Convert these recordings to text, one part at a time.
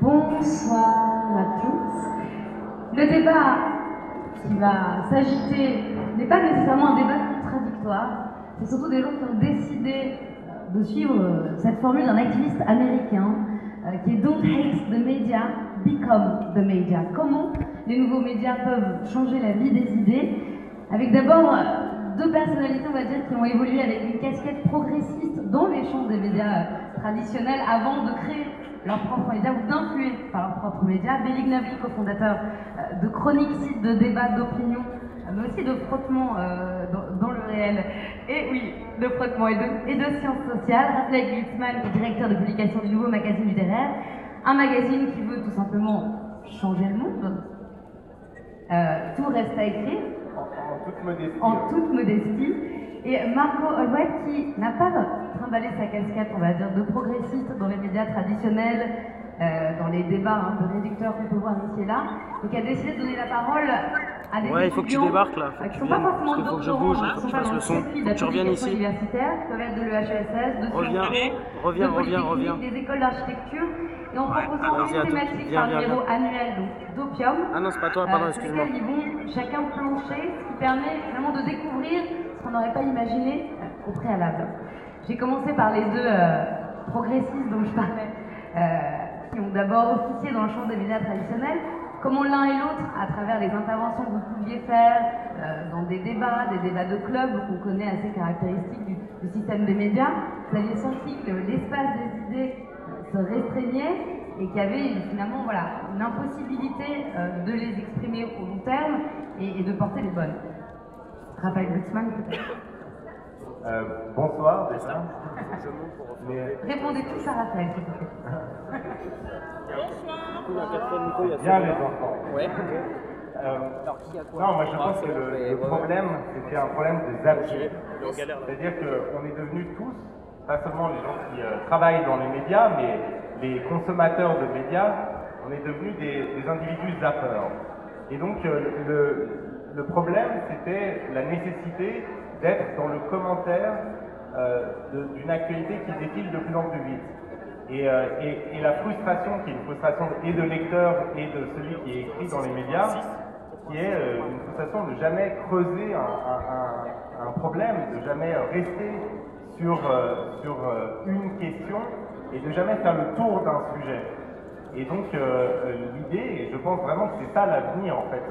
Bonsoir à tous. Le débat qui va s'agiter n'est pas nécessairement un débat contradictoire, c'est surtout des gens qui ont décidé de suivre euh, cette formule d'un activiste américain euh, qui est Don't hate the media, become the media. Comment les nouveaux médias peuvent changer la vie des idées? Avec d'abord euh, deux personnalités, on va dire, qui ont évolué avec une casquette progressiste dans les champs des médias traditionnels avant de créer leur propre média ou d'influer par leur propre média. Bélig Navli, cofondateur de Chronique, site de débat, d'opinion, mais aussi de frottement dans, le réel. Et oui, de frottement et de, et de sciences sociales. Raphaël Glitzman, directeur de publication du nouveau magazine littéraire. Un magazine qui veut tout simplement changer le monde. Euh, tout reste à écrire. En, toute modestie. En toute modestie. Et Marco Holwett qui n'a pas trimballé sa casquette, on va dire, de progressiste dans les médias traditionnels, euh, dans les débats un peu réducteurs qu'on peut voir ici et là, qui a décidé de donner la parole à des Ouais, il faut que tu débarques là. Faut qui ne sont pas forcément il faut que je bouge, il faut que je le son. Tu reviens ici. universitaires, qui peuvent être de l'EHESS, de Reviens, reviens, reviens, reviens. des écoles d'architecture, et en proposant une thématique par numéro annuel, donc d'opium. Ah non, c'est pas toi, pardon, euh, excuse-moi. Ils vont chacun plancher, ce qui permet vraiment de découvrir qu'on n'aurait pas imaginé euh, au préalable. J'ai commencé par les deux euh, progressistes dont je parlais qui ont d'abord officié dans le champ des médias traditionnels, comment l'un et l'autre, à travers les interventions que vous pouviez faire euh, dans des débats, des débats de club qu'on connaît assez caractéristiques du, système des médias, vous aviez senti que l'espace des idées euh, se restreignait et qu'il y avait finalement voilà, une impossibilité euh, de les exprimer au long terme et, de porter les bonnes. Raphaël Gutzmann, peut-être euh, bonsoir déjà. Répondez tous à Raphaël, s'il vous plaît. Bonsoir. Bien les enfants. Ouais. Euh, non, moi je pense que le, problème, c'était un problème de zapping. C'est-à-dire qu'on est devenus tous, pas seulement les gens qui euh, travaillent dans les médias, mais les consommateurs de médias, on est devenus des, individus zappeurs. Et donc le, le problème, c'était la nécessité d'être dans le commentaire euh, d'une actualité qui défile de plus en plus vite. Euh, et, la frustration, qui est une frustration et de lecteur et de celui qui est écrit dans les médias, qui est euh, une frustration de jamais creuser un, problème, de jamais rester sur, sur une question et de jamais faire le tour d'un sujet. Et donc l'idée, et je pense vraiment que c'est ça l'avenir en fait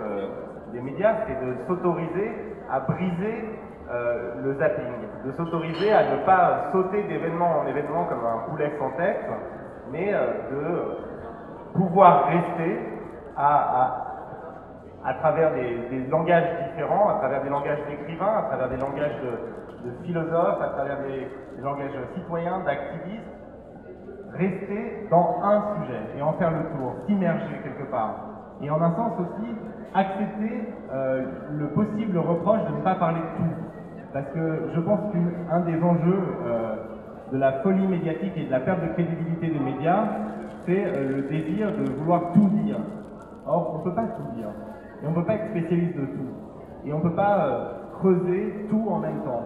des médias, c'est de s'autoriser à briser euh, le zapping, de s'autoriser à ne pas sauter d'événement en événement comme un poulet sans tête, mais euh, de pouvoir rester à, travers des, langages différents, à travers des langages d'écrivains, à travers des langages de, philosophes, à travers des, langages citoyens, d'activistes, rester dans un sujet et en faire le tour, s'immerger quelque part. Et en un sens aussi, accepter euh, le possible reproche de ne pas parler de tout. Parce que je pense qu'un des enjeux euh, de la folie médiatique et de la perte de crédibilité des médias, c'est euh, le désir de vouloir tout dire. Or, on ne peut pas tout dire. Et on ne peut pas être spécialiste de tout. Et on ne peut pas creuser tout en même temps.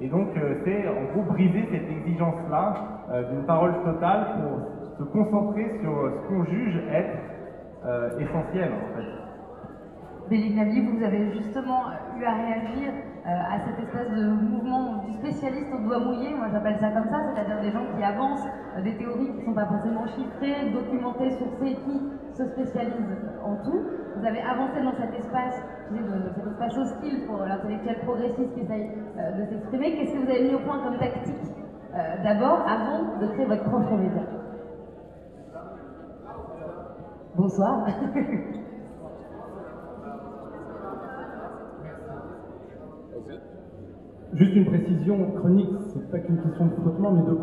Et donc, c'est en gros briser cette exigence-là d'une parole totale pour se concentrer sur ce qu'on juge être essentiel, en fait. Bélignali, vous avez justement eu à réagir euh, à cette espèce de mouvement du spécialiste au doigt mouillé, moi j'appelle ça comme ça, c'est-à-dire des gens qui avancent euh, des théories qui ne sont pas forcément chiffrées, documentées, sourcées, qui se spécialisent en tout. Vous avez avancé dans cet espace, cet espace hostile pour l'intellectuel progressiste qui essaye euh, de s'exprimer. Qu'est-ce que vous avez mis au point comme tactique d'abord avant de créer votre propre média? Bonsoir. Juste une précision, chronique, c'est pas qu'une question de frottement, mais de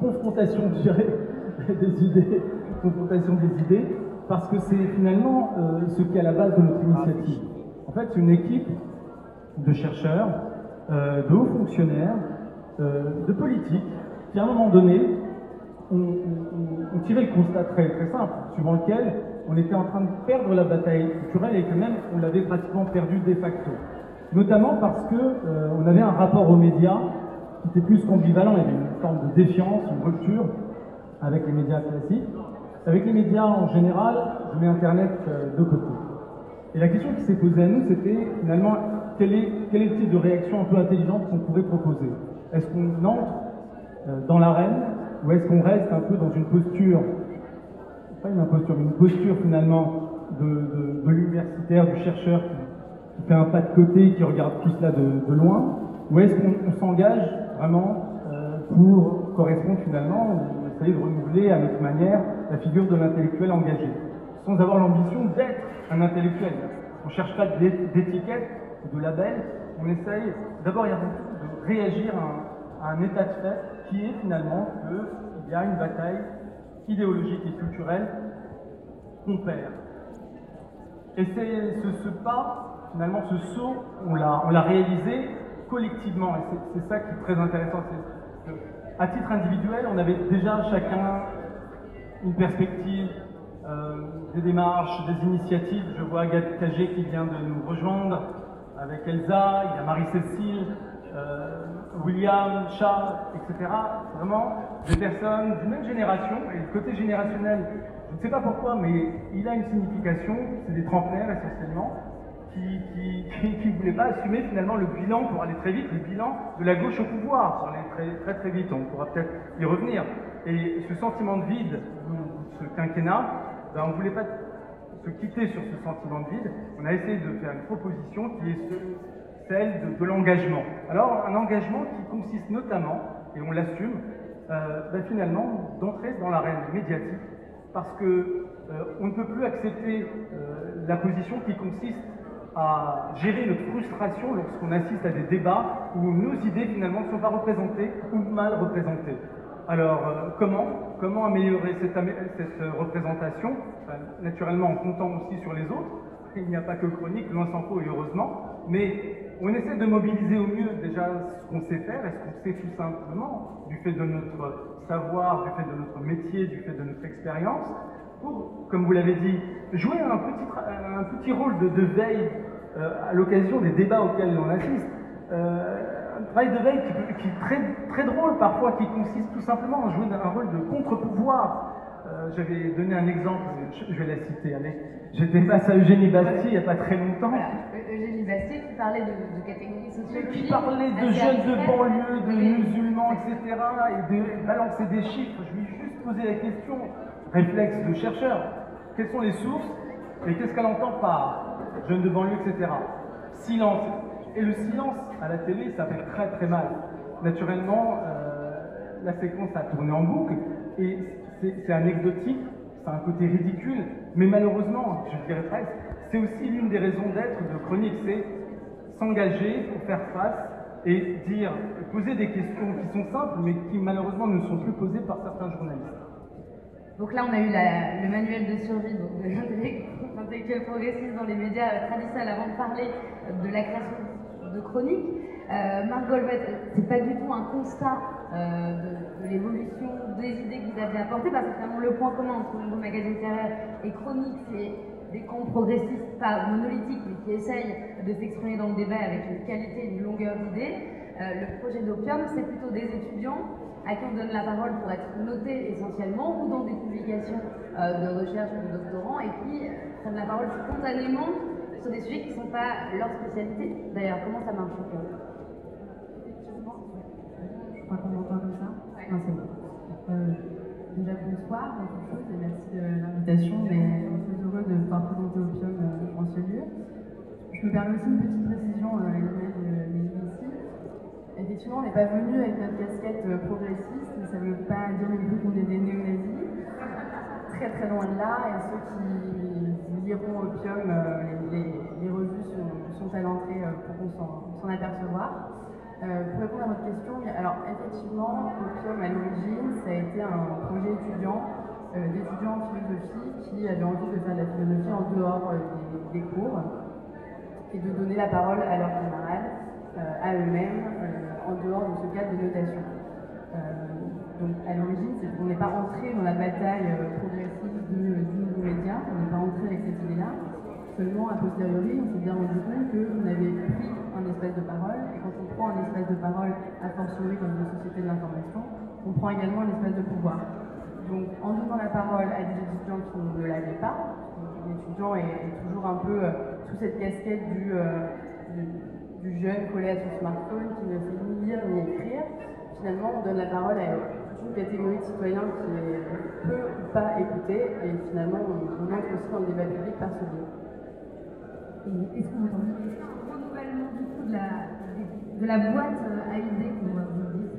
confrontation, des idées, confrontation des idées, parce que c'est finalement euh, ce qui est à la base de notre initiative. En fait, c'est une équipe de chercheurs, euh, de hauts fonctionnaires, euh, de politiques, qui à un moment donné ont, tiré le constat très, très simple, suivant lequel on était en train de perdre la bataille culturelle et que même on l'avait pratiquement perdue de facto notamment parce que euh, on avait un rapport aux médias qui était plus qu'ambivalent, il y avait une forme de défiance, une rupture avec les médias classiques. Avec les médias en général, je mets Internet de côté. Et la question qui s'est posée à nous, c'était finalement quel est, quel est le type de réaction un peu intelligente qu'on pourrait proposer? Est-ce qu'on entre dans l'arène ou est-ce qu'on reste un peu dans une posture, pas une imposture, mais une posture finalement de, l'universitaire, du chercheur qui, fait un pas de côté, qui regarde tout cela de, loin? Ou est-ce qu'on s'engage vraiment euh, pour correspondre finalement, ou essayer de renouveler à notre manière la figure de l'intellectuel engagé, sans avoir l'ambition d'être un intellectuel. On ne cherche pas d'étiquette, de label, on essaye d'abord de réagir à un état de fait qui est finalement qu'il y a une bataille idéologique et culturelle qu'on perd. Et c'est ce, pas, finalement, ce saut, on l'a réalisé collectivement. Et c'est ça qui est très intéressant. à titre individuel, on avait déjà chacun une perspective, euh, des démarches, des initiatives. Je vois Agathe qui vient de nous rejoindre avec Elsa, il y a Marie-Cécile, euh, William, Charles, etc. Vraiment des personnes d'une même génération, et le côté générationnel, je ne sais pas pourquoi, mais il a une signification, c'est des trentenaires essentiellement, qui ne voulaient pas assumer finalement le bilan, pour aller très vite, le bilan de la gauche au pouvoir, pour aller très très, très vite, on pourra peut-être y revenir. Et ce sentiment de vide, ce quinquennat, ben, on ne voulait pas se quitter sur ce sentiment de vide, on a essayé de faire une proposition qui est celle de, l'engagement. Alors, un engagement qui consiste notamment, et on l'assume, euh, ben, finalement, d'entrer dans l'arène médiatique, parce que euh, on ne peut plus accepter euh, la position qui consiste à gérer notre frustration lorsqu'on assiste à des débats où nos idées finalement ne sont pas représentées ou mal représentées. Alors, comment, comment améliorer cette, représentation? Naturellement en comptant aussi sur les autres. Il n'y a pas que chronique, loin s'en faut et heureusement. Mais on essaie de mobiliser au mieux déjà ce qu'on sait faire et ce qu'on sait tout simplement du fait de notre savoir, du fait de notre métier, du fait de notre expérience, pour, comme vous l'avez dit, jouer un petit, un petit rôle de, veille euh, à l'occasion des débats auxquels on assiste. Euh, un travail de veille qui, est très, très drôle parfois, qui consiste tout simplement à jouer un rôle de contre-pouvoir. Euh, j'avais donné un exemple, je, vais la citer, allez. J'étais face à Eugénie Bastier il n'y a pas très longtemps. Eugénie Bastier qui parlait de, catégories sociales. Qui parlait de jeunes de banlieue, de musulmans, etc. et de balancer des chiffres. Je lui ai juste posé la question, réflexe de chercheur, quelles sont les sources et qu'est-ce qu'elle entend par jeunes de banlieue, etc. Silence. Et le silence à la télé, ça fait très très mal. Naturellement, euh, la séquence a tourné en boucle et c'est anecdotique, c'est un côté ridicule, mais malheureusement, je dirais presque, c'est aussi l'une des raisons d'être de Chronique, c'est s'engager pour faire face et poser des questions qui sont simples, mais qui malheureusement ne sont plus posées par certains journalistes. Donc là, on a eu le manuel de survie de l'intellectuel progressiste dans les médias traditionnels avant de parler de la création de chroniques. Euh, Marc Golvet, c'est pas du tout un constat euh, de, l'évolution des idées que vous avez apportées, parce que finalement le point commun entre le magazine littéraire et chronique, c'est des camps progressistes, pas monolithiques, mais qui essayent de s'exprimer dans le débat avec une qualité et une longueur d'idées. Euh, le projet d'Opium, c'est plutôt des étudiants à qui on donne la parole pour être notés essentiellement, ou dans des publications de recherche de doctorants, et qui prennent la parole spontanément sur des sujets qui ne sont pas leur spécialité. D'ailleurs, comment ça marche Je crois qu'on m'entend comme ça Non, c'est bon. Euh, déjà, bonsoir, et merci de l'invitation. On est très heureux de pouvoir présenter Opium euh, en ce lieu. Je me permets aussi une petite précision à l'image de ici. Effectivement, on n'est pas venu avec notre casquette euh, progressiste, mais ça ne veut pas dire non plus qu'on est des néo-nazis. Très très loin de là, et ceux qui liront Opium, les, revues sont, à l'entrée euh, pour s'en apercevoir. Euh, pour répondre à votre question, alors effectivement, Opium à l'origine, ça a été un projet étudiant, euh, d'étudiants en philosophie qui avaient envie de faire de la philosophie en dehors des, cours et de donner la parole à leurs camarades, à eux-mêmes, en dehors de ce cadre de notation. donc à l'origine, on n'est pas entré dans la bataille progressive du nouveau média, on n'est pas entré avec cette idée-là. Seulement, a posteriori, on s'est bien rendu compte qu'on avait pris un espace de parole, et quand on prend un espace de parole, a fortiori comme une société de l'information, on prend également un espace de pouvoir. Donc en donnant la parole à des étudiants qui ne l'avaient pas, l'étudiant est, toujours un peu sous cette casquette du, du, jeune collé à son smartphone qui ne sait ni lire ni écrire. Finalement, on donne la parole à toute une catégorie de citoyens qui peut ou pas écouter et finalement on, entre aussi dans le débat public par ce biais. Est-ce qu'on entend un renouvellement du coup de la, de boîte à idées, comme vous dites,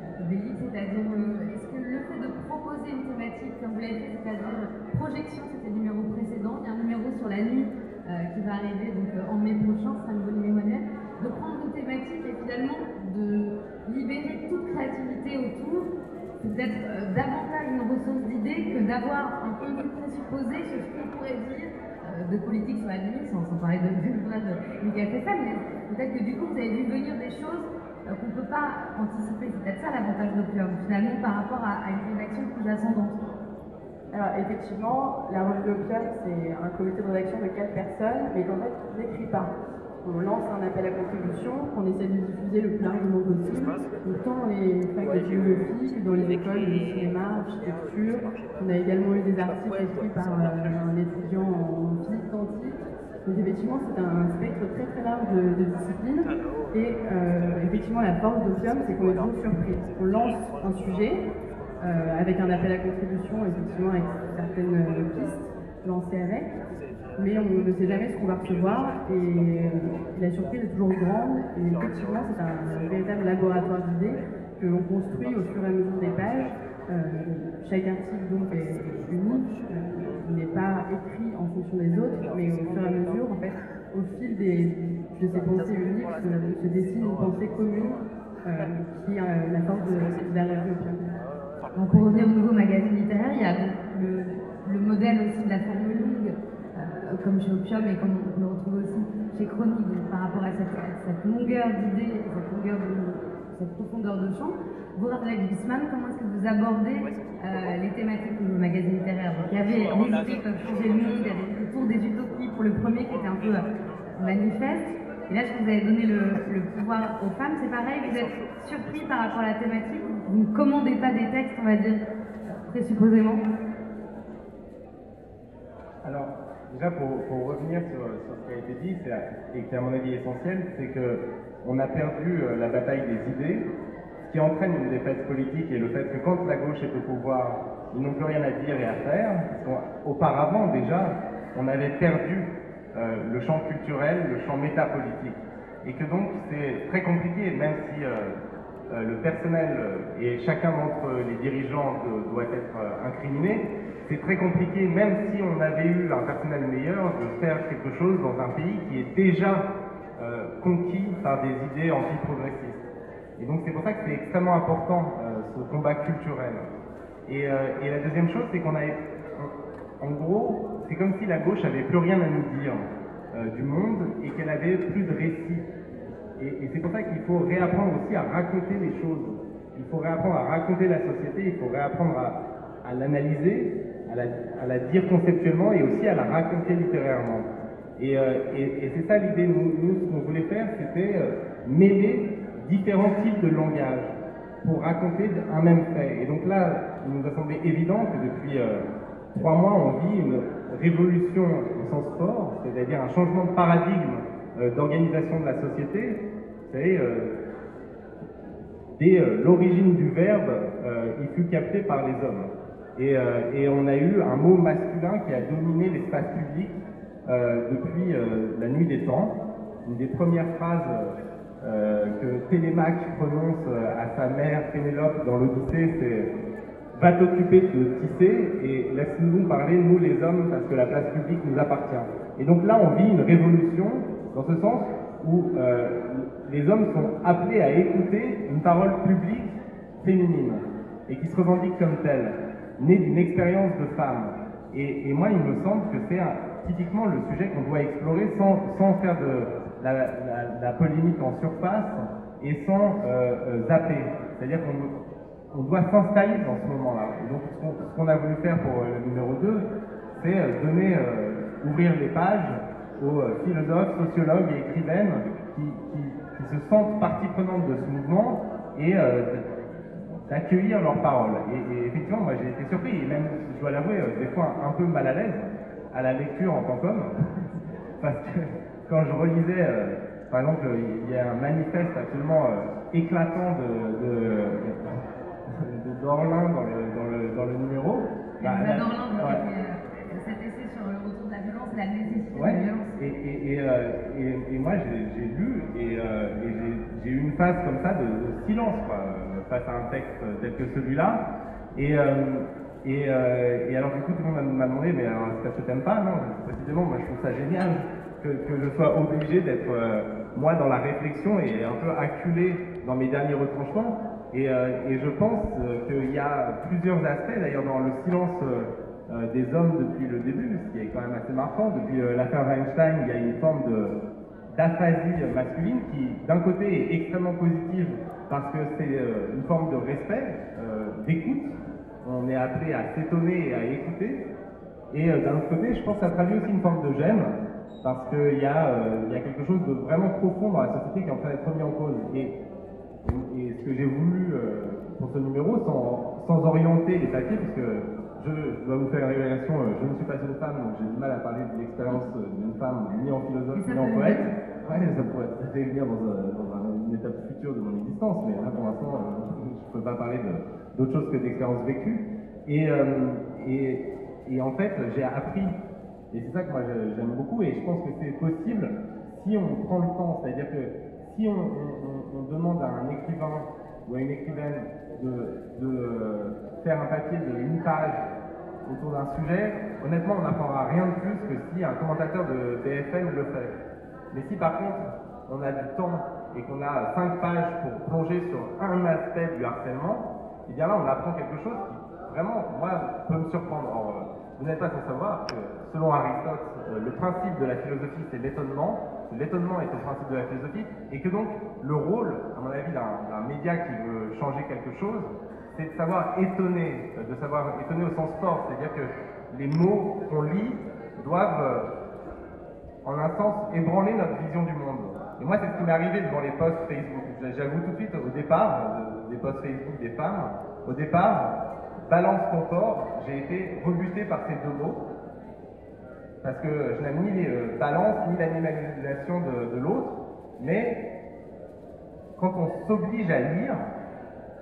euh, c'est-à-dire euh, est-ce que le fait de proposer une thématique comme vous l'avez fait, c'est-à-dire projection, c'était le numéro précédent, il y a un numéro sur la nuit euh, qui va arriver donc, en mai prochain, c'est un nouveau numéro annuel, de prendre une thématique et finalement de libérer toute créativité autour, c'est d'être davantage une ressource d'idées que d'avoir un point de vue présupposé sur ce qu'on pourrait dire de politique sur la nuit, sans, parler de, de, de Michael Fessal, mais peut-être que du coup vous avez vu venir des choses euh, qu'on ne peut pas anticiper. C'est peut-être ça l'avantage d'Opium, finalement, par rapport à, une rédaction plus ascendante. Alors effectivement, la revue d'Opium, c'est un comité de rédaction de quatre personnes, mais qu'en fait, on n'écrit pas on lance un appel à contribution qu'on essaie de diffuser le plus largement possible, tant dans les facs de géographie que dans les écoles de cinéma, architecture. On a également eu des articles écrits par euh, un étudiant en physique quantique. Donc effectivement, c'est un spectre très très large de, disciplines. Et euh, effectivement, la force d'Opium, c'est qu'on est toujours surpris. On lance un sujet euh, avec un appel à contribution, effectivement, avec certaines pistes lancées avec mais on ne sait jamais ce qu'on va recevoir et la surprise est toujours grande et effectivement c'est un, véritable laboratoire d'idées que l'on construit au fur et à mesure des pages. Euh, chaque article donc est unique, n'est pas écrit en fonction des autres, mais au fur et à mesure, en fait, au fil des, de ces pensées uniques se, dessine une pensée commune euh, qui est euh, la force de, la revue Donc pour revenir au nouveau magazine littéraire, il y a le, le modèle aussi de la formule euh, comme chez Opium et comme on le retrouve aussi chez Chronique, par rapport à cette, longueur d'idées, cette longueur de, cette profondeur de champ. Vous, Raphaël Wiesmann, comment est-ce que vous abordez euh, les thématiques du magazine littéraire? Donc, Il y avait les idées peuvent changer le monde, il y avait le tour des utopies pour le premier qui était un peu manifeste. Et là, je vous avez donné le, le pouvoir aux femmes, c'est pareil, vous êtes surpris par rapport à la thématique, vous ne commandez pas des textes, on va dire, présupposément? Alors, déjà pour, revenir sur, ce qui a été dit, et qui est à mon avis essentiel, c'est qu'on a perdu euh, la bataille des idées, qui entraîne une défaite politique et le fait que quand la gauche est au pouvoir, ils n'ont plus rien à dire et à faire. Auparavant déjà, on avait perdu euh, le champ culturel, le champ métapolitique. Et que donc c'est très compliqué, même si euh, le personnel et chacun d'entre les dirigeants doit être incriminé, c'est très compliqué, même si on avait eu un personnel meilleur, de faire quelque chose dans un pays qui est déjà euh, conquis par des idées anti-progressistes. Et donc c'est pour ça que c'est extrêmement important euh, ce combat culturel. Euh, et, la deuxième chose, c'est qu'on a, en gros, c'est comme si la gauche avait plus rien à nous dire du monde et qu'elle avait plus de récits. Et, c'est pour ça qu'il faut réapprendre aussi à raconter les choses. Il faut réapprendre à raconter la société, il faut réapprendre à, l'analyser à la, dire conceptuellement et aussi à la raconter littérairement. Et, euh, c'est ça l'idée, nous, ce qu'on voulait faire, c'était euh, mêler différents types de langage pour raconter un même fait. Et donc là, il nous a semblé évident que depuis euh, trois mois, on vit une révolution au sens fort, c'est-à-dire un changement de paradigme d'organisation de la société. Vous savez, dès l'origine du verbe, il fut capté par les hommes. Euh, et, on a eu un mot masculin qui a dominé l'espace public euh, depuis euh, la nuit des temps. Une des premières phrases que Télémaque prononce à sa mère Pénélope dans l'Odyssée, c'est Va t'occuper de tisser et laisse-nous parler, nous les hommes, parce que la place publique nous appartient. Et donc là, on vit une révolution dans ce sens où les hommes sont appelés à écouter une parole publique féminine et qui se revendique comme telle né d'une expérience de femme. Et, moi, il me semble que c'est typiquement le sujet qu'on doit explorer sans, sans faire de la, polémique en surface et sans euh, euh, zapper. C'est-à-dire qu'on on doit s'installer dans ce moment-là. Et donc, ce qu'on a voulu faire pour euh, le numéro 2, c'est donner, ouvrir les pages aux philosophes, sociologues et écrivaines qui, se sentent partie prenante de ce mouvement et d'accueillir leurs paroles. Et, effectivement, moi j'ai été surpris, et même, je dois l'avouer, des fois un peu mal à l'aise à la lecture en tant qu'homme, parce que quand je relisais, par exemple, il y a un manifeste absolument éclatant de, de, de, Dorlin dans le, dans le, dans le numéro. Bah, Dorlin, cet essai sur le retour de la violence, la nécessité de la violence. Et, et, et, euh, et moi, j'ai lu et, euh, j'ai eu une phase comme ça de, silence face à un texte tel que celui-là. Et, euh, alors, du coup, tout le monde m'a demandé, mais alors, est-ce que tu n'aimes pas? Non, précisément, moi, je trouve ça génial que, je sois obligé d'être, moi, dans la réflexion et un peu acculé dans mes derniers retranchements. Et, et je pense qu'il y a plusieurs aspects, d'ailleurs, dans le silence euh, des hommes depuis le début, ce qui est quand même assez marquant. Depuis euh, l'affaire Weinstein, il y a une forme d'aphasie masculine qui, d'un côté, est extrêmement positive parce que c'est euh, une forme de respect, d'écoute. On est appelé à s'étonner et à écouter. Et d'un autre côté, je pense que ça traduit aussi une forme de gêne parce qu'il y, a, y a quelque chose de vraiment profond dans la société qui est en train d'être remis en cause. Et, et, ce que j'ai voulu pour ce numéro, sans, sans orienter les papiers, puisque je, dois vous faire une révélation, euh, je ne suis pas une femme, donc j'ai du mal à parler de l'expérience euh, d'une femme, ni en philosophe, ni en poète. Ouais, ça pourrait venir dans, une étape future de mon existence, mais là pour l'instant, euh, je ne peux pas parler d'autre chose que. Et, et, et, en fait, j'ai appris, et c'est ça que moi j'aime beaucoup, et je pense que c'est possible si on prend le temps, c'est-à-dire que si on, demande à un écrivain ou à une écrivaine de, faire un papier de une page autour d'un sujet, honnêtement, on n'apprendra rien de plus que si un commentateur de BFM le fait. Mais si par contre, on a du temps et qu'on a cinq pages pour plonger sur un aspect du harcèlement, et eh bien là, on apprend quelque chose qui, vraiment, moi, peut me surprendre. Euh, vous n'êtes pas sans savoir que, selon Aristote, euh, le principe de la philosophie, c'est l'étonnement l'étonnement est au principe de la philosophie, et que donc le rôle, à mon avis, d'un média qui veut changer quelque chose, c'est de savoir étonner, de savoir étonner au sens fort, c'est-à-dire que les mots qu'on lit doivent, euh, en un sens, ébranler notre vision du monde. Et moi, c'est ce qui m'est arrivé devant les posts Facebook. J'avoue tout de suite, au départ, euh, des posts Facebook des femmes, au départ, balance ton corps, j'ai été rebuté par ces deux mots parce que je n'aime ni les euh, balances ni l'animalisation de, l'autre, mais quand on s'oblige à lire,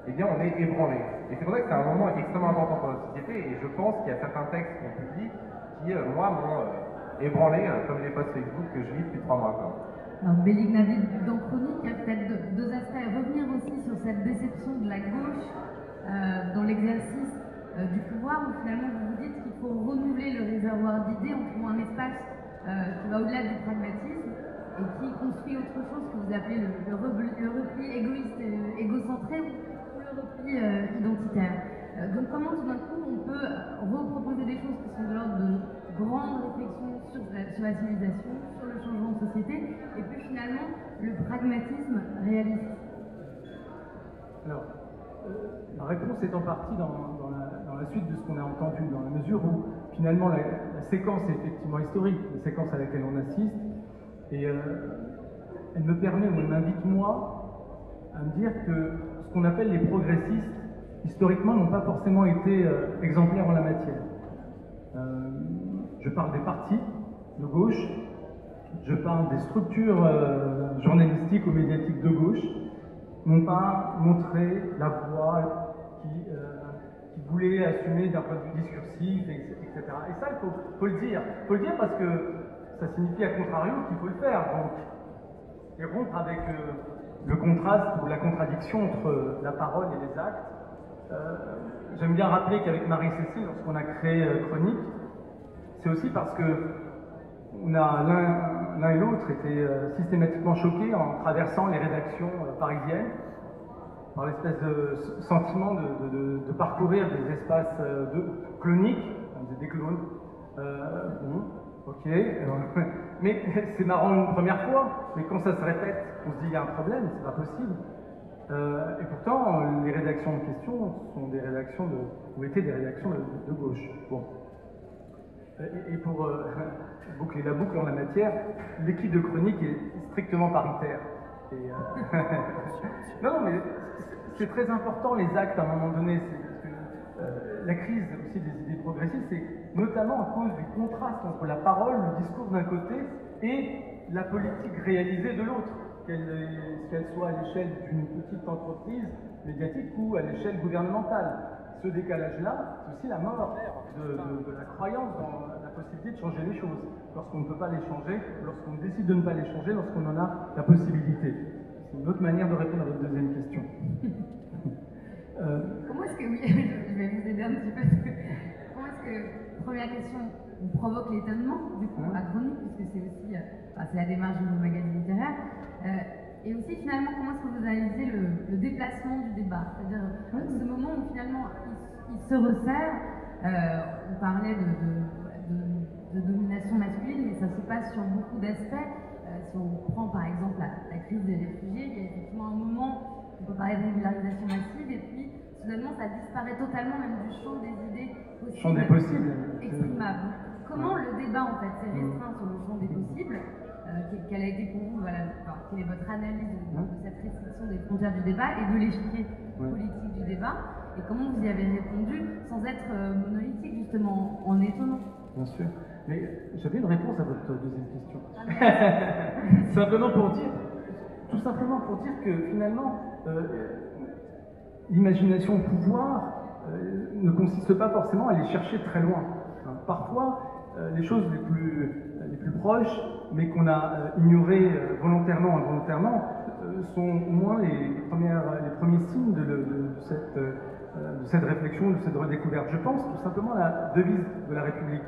eh bien on est ébranlé. Et c'est pour ça que c'est un moment extrêmement important pour notre société, et je pense qu'il y a certains textes qu'on publie qui, euh, moi, m'ont euh, ébranlé, comme les posts Facebook que je lis depuis trois mois. Alors, Bélig Navid, dans Chronique, il y a peut-être deux, aspects. Revenir aussi sur cette déception de la gauche dans l'exercice euh, du pouvoir où finalement vous vous dites qu'il faut renouveler le réservoir d'idées en trouvant un espace euh, qui va au-delà du pragmatisme et qui construit autre chose que vous appelez le, repli, égoïste, euh, égocentré ou le repli identitaire. donc comment tout d'un coup on peut reproposer des choses qui sont de l'ordre de grandes réflexions sur la, sur la civilisation, sur le changement de société, et puis finalement le pragmatisme réaliste? Alors, la réponse est en partie dans, la, suite de ce qu'on a entendu, dans la mesure où finalement la, séquence est effectivement historique, la séquence à laquelle on assiste, et euh, elle me permet, ou elle m'invite moi, à me dire que ce qu'on appelle les progressistes, historiquement, n'ont pas forcément été euh, exemplaires en la matière. Euh, je parle des partis de gauche, je parle des structures journalistiques ou médiatiques de gauche, n'ont pas montré la voie qui, euh, qui voulait assumer d'un point de vue discursif, etc. Et ça, il faut, le dire. Il faut le dire parce que ça signifie à contrario qu'il faut le faire. Donc, et rompre avec euh, le contraste ou la contradiction entre la parole et les actes. Euh, j'aime bien rappeler qu'avec Marie-Cécile, lorsqu'on a créé Chronique, c'est aussi parce que l'un et l'autre euh, systématiquement choqués en traversant les rédactions euh, parisiennes l'espèce de sentiment de, parcourir des espaces euh, de, cloniques, des clones. bon, ok, mais c'est marrant une première fois, mais quand ça se répète, on se dit il y a un problème, c'est pas possible. et pourtant, les rédactions en question sont des rédactions de, ou étaient des rédactions de, gauche. Bon. Et, pour euh, boucler la boucle en la matière, l'équipe de chronique est strictement paritaire. Euh, non, mais c'est très important les actes à un moment donné. Euh, la crise aussi des idées progressistes, c'est notamment à cause du contraste entre la parole, le discours d'un côté et la politique réalisée de l'autre, qu'elle soit à l'échelle d'une petite entreprise médiatique ou à l'échelle gouvernementale. Ce décalage-là, c'est aussi la mort de, la croyance dans la possibilité de changer les choses, lorsqu'on ne peut pas les changer, lorsqu'on décide de ne pas les changer, lorsqu'on en a la possibilité. C'est une autre manière de répondre à votre deuxième question. Euh, comment est-ce que, oui, je vais vous aider un petit peu, comment est-ce que, première question, on provoque l'étonnement, du coup, à chronique, puisque c'est aussi, euh, c'est la démarche de nos magazines littéraires, euh, et aussi finalement, comment est-ce que vous analysez le, le déplacement du débat C'est-à-dire ce moment où finalement il, se resserre, on parlait de, de, domination masculine, mais ça se passe sur beaucoup d'aspects. si on prend par exemple la, la, crise des réfugiés, il y a effectivement un moment on peut parler de régularisation massive, et puis soudainement ça disparaît totalement même du champ des idées possibles. Champ des possibles. Exprimables. Comment le débat en fait s'est restreint sur le champ des possibles euh, Quelle a été pour vous, voilà, quelle est votre analyse de, cette restriction des frontières du débat et de l'échiquier politique du débat Et comment vous y avez répondu sans être euh, monolithique justement, en étonnant? Bien sûr. Mais j'avais une réponse à votre deuxième question. Simplement pour dire, tout simplement pour dire que finalement, euh, l'imagination au pouvoir euh, ne consiste pas forcément à aller chercher très loin. Parfois, euh, les choses les plus, les plus proches, mais qu'on a ignorées volontairement ou involontairement, sont au moins les, les premiers signes de, cette, de, cette, réflexion, de cette redécouverte. Je pense tout simplement à la devise de la République.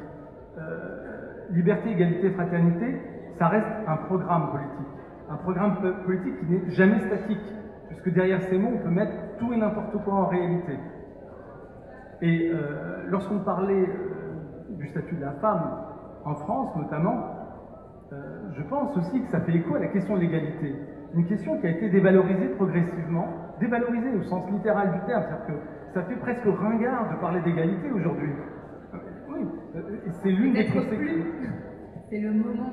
liberté, égalité, fraternité, ça reste un programme politique. Un programme politique qui n'est jamais statique puisque derrière ces mots, on peut mettre tout et n'importe quoi en réalité. Et euh, lorsqu'on parlait euh, du statut de la femme en France notamment, euh, je pense aussi que ça fait écho à la question de l'égalité. Une question qui a été dévalorisée progressivement, dévalorisée au sens littéral du terme, c'est-à-dire que ça fait presque ringard de parler d'égalité aujourd'hui. Oui, c'est l'une des conséquences. C'est le moment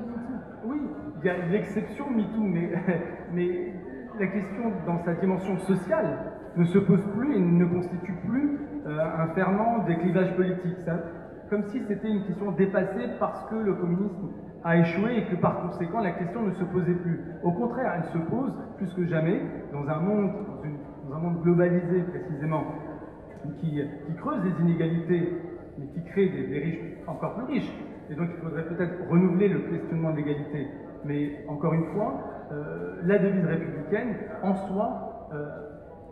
Oui, il y a l'exception MeToo, mais, mais la question dans sa dimension sociale ne se pose plus et ne constitue plus euh, un ferment des clivages politiques. Comme si c'était une question dépassée parce que le communisme a échoué et que par conséquent la question ne se posait plus. Au contraire, elle se pose plus que jamais dans un monde, dans, un monde globalisé précisément, qui, creuse les inégalités, mais qui crée des, riches encore plus riches. Et donc il faudrait peut-être renouveler le questionnement de l'égalité. Mais encore une fois, euh, la devise républicaine, en soi, euh,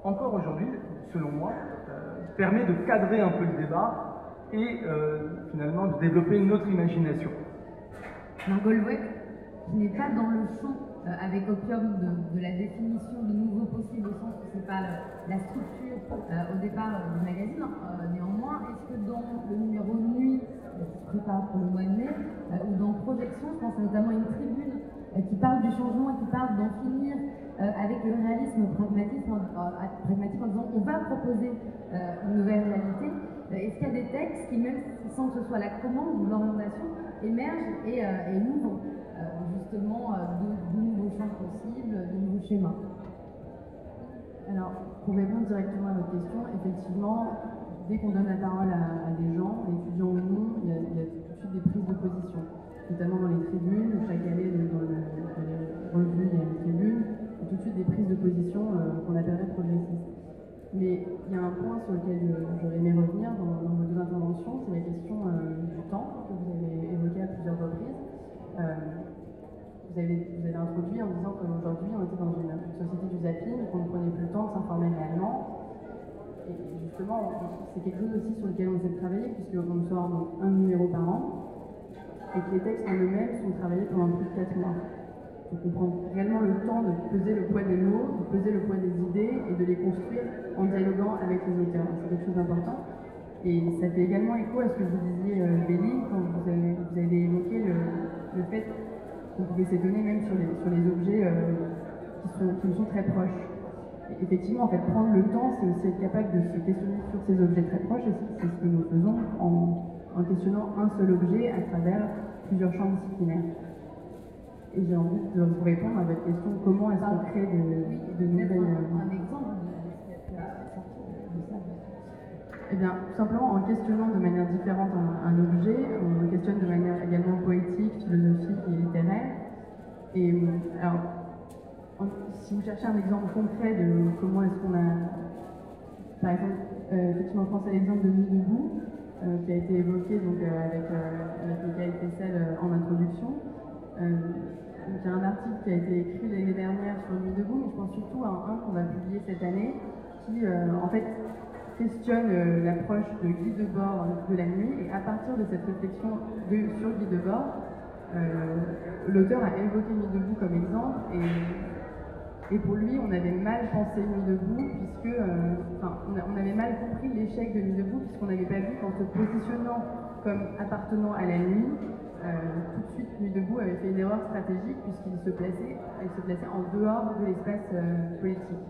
encore aujourd'hui, selon moi, euh, permet de cadrer un peu le débat et finalement de développer une autre imagination. Margot qui n'est pas dans le champ avec Opium de, la définition de nouveaux possibles, au sens que ce n'est pas la structure au départ du magazine. néanmoins, est-ce que dans le numéro Nuit, qui prépare pour le mois de mai, ou dans Projection, je pense notamment à une tribune euh, qui parle du changement et qui parle d'en finir euh, avec le réalisme pragmatique en, disant on va proposer euh, une nouvelle réalité. Est-ce qu'il y a des textes qui, même sans que ce soit la commande ou l'orientation, émergent et, et ouvrent justement de, nouveaux champs possibles, de nouveaux schémas? Alors, pour répondre directement à votre question, effectivement, dès qu'on donne la parole à, des gens, étudiants ou non, il y, a, tout de suite des prises de position notamment dans les tribunes. Chaque année, dans, les revues, il y a une tribune, et tout de suite des prises de position euh, qu'on appellerait progressistes. Mais il y a un point sur lequel j'aurais aimé revenir dans, vos deux interventions, c'est la question euh, du temps que vous avez évoqué à plusieurs reprises. Euh, vous, avez, vous avez introduit en disant qu'aujourd'hui on était dans une, société du zapping, qu'on ne prenait plus le temps de s'informer réellement. Et justement, c'est quelque chose aussi sur lequel on essaie de travailler, puisqu'on sort un numéro par an et que les textes en eux-mêmes sont travaillés pendant plus de 4 mois. Donc on prend réellement le temps de peser le poids des mots, de peser le poids des idées et de les construire en dialoguant avec les auteurs. C'est quelque chose d'important. Et ça fait également écho à ce que vous disiez, euh, quand vous avez, évoqué le, fait qu'on pouvait s'étonner même sur les, objets euh, qui, sont, nous sont très proches. effectivement, en fait, prendre le temps, c'est aussi être capable de se questionner sur ces objets très proches, et c'est ce que nous faisons en questionnant un seul objet à travers plusieurs champs disciplinaires. Et j'ai envie de vous répondre à votre question comment est-ce qu'on crée de, de nouvelles. Un exemple de ce qui a pu Eh bien, tout simplement en questionnant de manière différente un, objet, on questionne de manière également poétique, philosophique et littéraire. Et alors, si vous cherchez un exemple concret de comment est-ce qu'on a, par exemple, euh, effectivement, je pense à l'exemple de Nuit debout, euh, qui a été évoqué donc, euh, avec, avec Michael Tessel en introduction. Il y a un article qui a été écrit l'année dernière sur Nuit debout, mais je pense surtout à un qu'on va publier cette année, qui en fait questionne l'approche de Guy Debord de la nuit, et à partir de cette réflexion sur Guy Debord, l'auteur a évoqué Nuit debout comme exemple, et pour lui, on avait mal pensé Nuit debout, puisque, euh, on, avait mal compris l'échec de Nuit debout, puisqu'on n'avait pas vu qu'en se positionnant comme appartenant à la nuit, euh, tout de suite, Nuit debout avait fait une erreur stratégique, puisqu'il se plaçait, il se plaçait en dehors de l'espace euh, politique.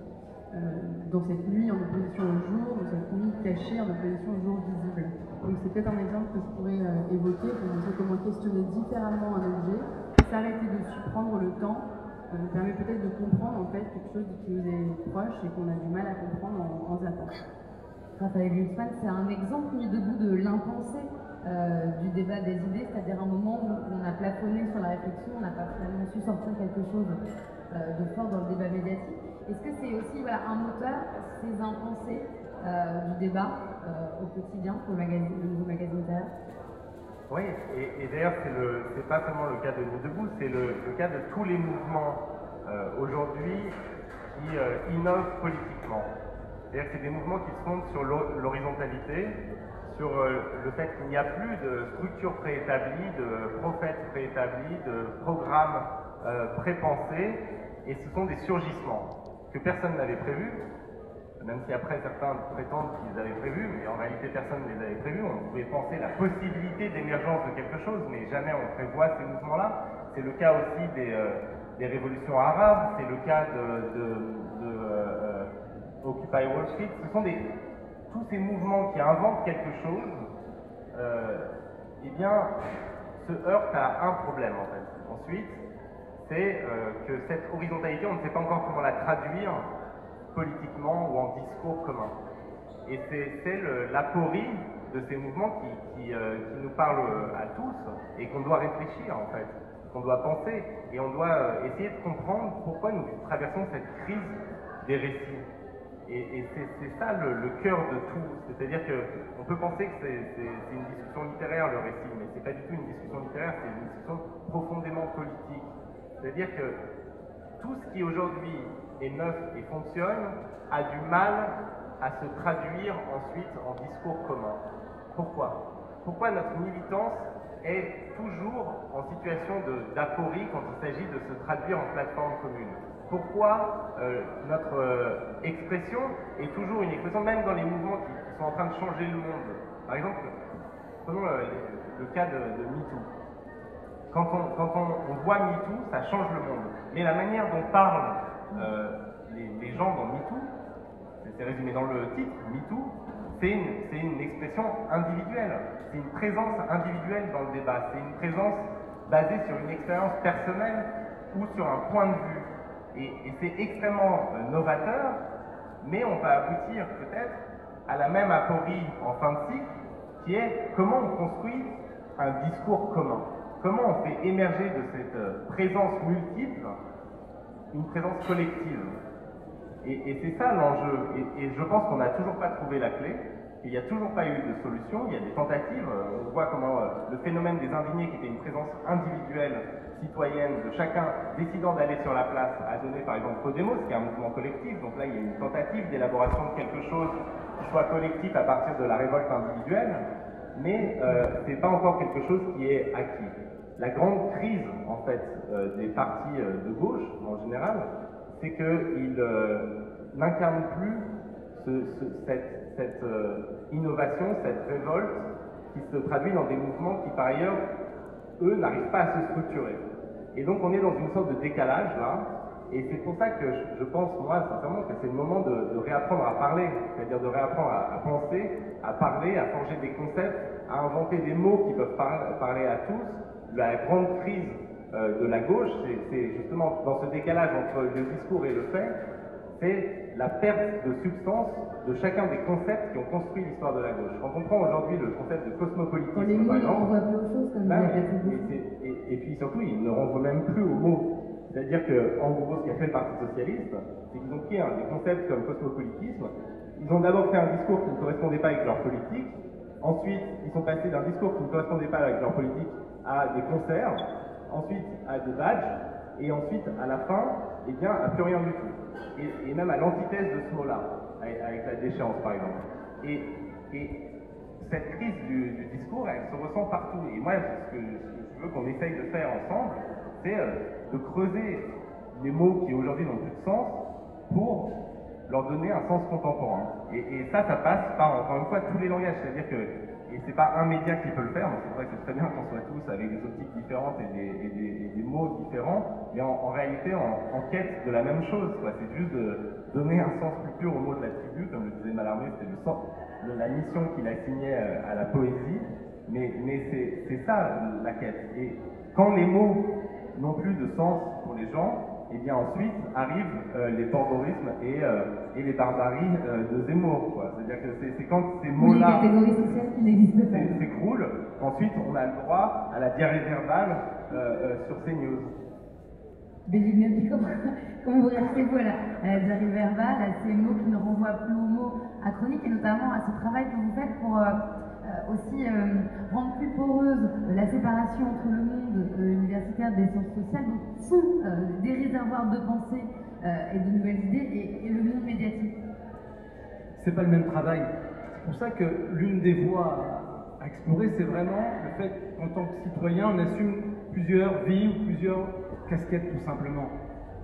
dans cette nuit en opposition au jour, dans cette nuit cachée en opposition au jour visible. Donc c'est peut-être un exemple que je pourrais évoquer pour montrer comment questionner différemment un objet, s'arrêter dessus, prendre le temps permet peut-être de comprendre en fait quelque chose qui nous est proche et qu'on a du mal à comprendre en, en zappant. Raphaël Glucksmann, c'est un exemple mis debout de l'impensé euh, du débat des idées, c'est-à-dire un moment où on a plafonné sur la réflexion, on n'a pas finalement su sortir quelque chose euh, de fort dans le débat médiatique. Est-ce que c'est aussi un moteur, ces impensés euh, du débat au quotidien pour le, magazine, nouveau magazine oui, et, d'ailleurs, ce n'est pas seulement le cas de Nuit debout, c'est le, cas de tous les mouvements aujourd'hui qui innovent politiquement. C'est-à-dire que c'est des mouvements qui se fondent sur l'horizontalité, sur euh, le fait qu'il n'y a plus de structure préétablie, de prophètes préétablis, de programmes prépensés, et ce sont des surgissements que personne n'avait prévus, même si après certains prétendent qu'ils avaient prévu, mais en réalité personne ne les avait prévus, on pouvait penser la possibilité d'émergence de quelque chose, mais jamais on prévoit ces mouvements-là. C'est le cas aussi des, euh, révolutions arabes, c'est le cas de, euh, Occupy Wall Street. Ce sont des, tous ces mouvements qui inventent quelque chose, euh, eh bien, se heurtent à un problème en fait. Ensuite, c'est que cette horizontalité, on ne sait pas encore comment la traduire politiquement ou en discours commun. Et c'est l'aporie de ces mouvements qui, euh, nous parle à tous et qu'on doit réfléchir en fait, qu'on doit penser et on doit euh, essayer de comprendre pourquoi nous traversons cette crise des récits. Et, c'est ça le, cœur de tout. C'est-à-dire qu'on peut penser que c'est une discussion littéraire le récit, mais c'est pas du tout une discussion littéraire, c'est une discussion profondément politique. C'est-à-dire que tout ce qui aujourd'hui est neuf et fonctionne a du mal à se traduire ensuite en discours commun. Pourquoi? Pourquoi notre militance est toujours en situation d'aporie quand il s'agit de se traduire en plateforme commune? Pourquoi euh, notre euh, expression est toujours une expression, même dans les mouvements qui, sont en train de changer le monde Par exemple, prenons euh, le, cas de, MeToo. Quand, on, voit MeToo, ça change le monde. Mais la manière dont parlent les, gens dans MeToo, c'est résumé dans le titre, MeToo, c'est une, expression individuelle, c'est une présence individuelle dans le débat, c'est une présence basée sur une expérience personnelle ou sur un point de vue. Et, c'est extrêmement euh, novateur, mais on va aboutir peut-être à la même aporie en fin de cycle, qui est comment on construit un discours commun, comment on fait émerger de cette euh, présence multiple une présence collective. Et, c'est ça l'enjeu. Et, je pense qu'on n'a toujours pas trouvé la clé. Il n'y a toujours pas eu de solution. Il y a des tentatives. On voit comment euh, le phénomène des indignés, qui était une présence individuelle, citoyenne, de chacun décidant d'aller sur la place, a donné par exemple Podemos, qui est un mouvement collectif. Donc là, il y a une tentative d'élaboration de quelque chose qui soit collectif à partir de la révolte individuelle. Mais euh, ce n'est pas encore quelque chose qui est acquis la grande crise en fait euh, des partis euh, de gauche en général, c'est qu'ils n'incarnent plus cette, innovation, cette révolte qui se traduit dans des mouvements qui par ailleurs, eux, n'arrivent pas à se structurer. Et donc on est dans une sorte de décalage là, et c'est pour ça que je, pense, moi, sincèrement, que c'est le moment de, réapprendre à parler, c'est-à-dire de réapprendre à, penser, à parler, à forger des concepts, à inventer des mots qui peuvent parler à tous, la grande crise euh, de la gauche, c'est justement dans ce décalage entre le discours et le fait, c'est la perte de substance de chacun des concepts qui ont construit l'histoire de la gauche. Quand on prend aujourd'hui le concept de cosmopolitisme, par exemple, bah et, et, et, puis surtout, ils ne renvoient même plus aux mots. C'est-à-dire qu'en gros, ce qu'a fait le Parti Socialiste, c'est qu'ils ont pris des concepts comme cosmopolitisme, ils ont d'abord fait un discours qui ne correspondait pas avec leur politique, ensuite, ils sont passés d'un discours qui ne correspondait pas avec leur politique à des concerts, ensuite à des badges, et ensuite, à la fin, eh bien, à plus rien du tout. Et, même à l'antithèse de ce mot-là, avec, la déchéance, par exemple. Et, et cette crise du, discours, elle se ressent partout. Et moi, ce que, ce que je veux qu'on essaye de faire ensemble, c'est euh, de creuser les mots qui aujourd'hui n'ont plus de sens pour leur donner un sens contemporain. Et, et, ça, ça passe par, encore une fois, tous les langages. C'est-à-dire que et c'est pas un média qui peut le faire, donc c'est vrai que c'est très bien qu'on soit tous avec des optiques différentes et des, mots différents, mais en, réalité en, en, quête de la même chose. C'est juste de donner un sens plus pur au mot de la tribu, comme le disait Mallarmé, c'était le sens la mission qu'il assignait à la poésie, mais, mais c'est ça la quête. Et quand les mots n'ont plus de sens pour les gens, et bien ensuite arrivent euh, les porborismes et, euh, et les barbaries euh, de Zemmour. C'est-à-dire que c'est quand ces mots-là s'écroulent, ensuite on a le droit à la diarrhée verbale sur ces news. Mais comment, comment vous réagissez-vous à, la diarrhée verbale, à ces mots qui ne renvoient plus aux mots à chronique et notamment à ce travail que vous faites pour aussi euh, rendre plus poreuse la séparation entre le monde euh, universitaire des sciences sociales, donc sont des réservoirs de pensée et de nouvelles idées, et, le monde médiatique. C'est pas le même travail. C'est pour ça que l'une des voies à explorer, c'est vraiment le fait qu'en tant que citoyen, on assume plusieurs vies ou plusieurs casquettes tout simplement.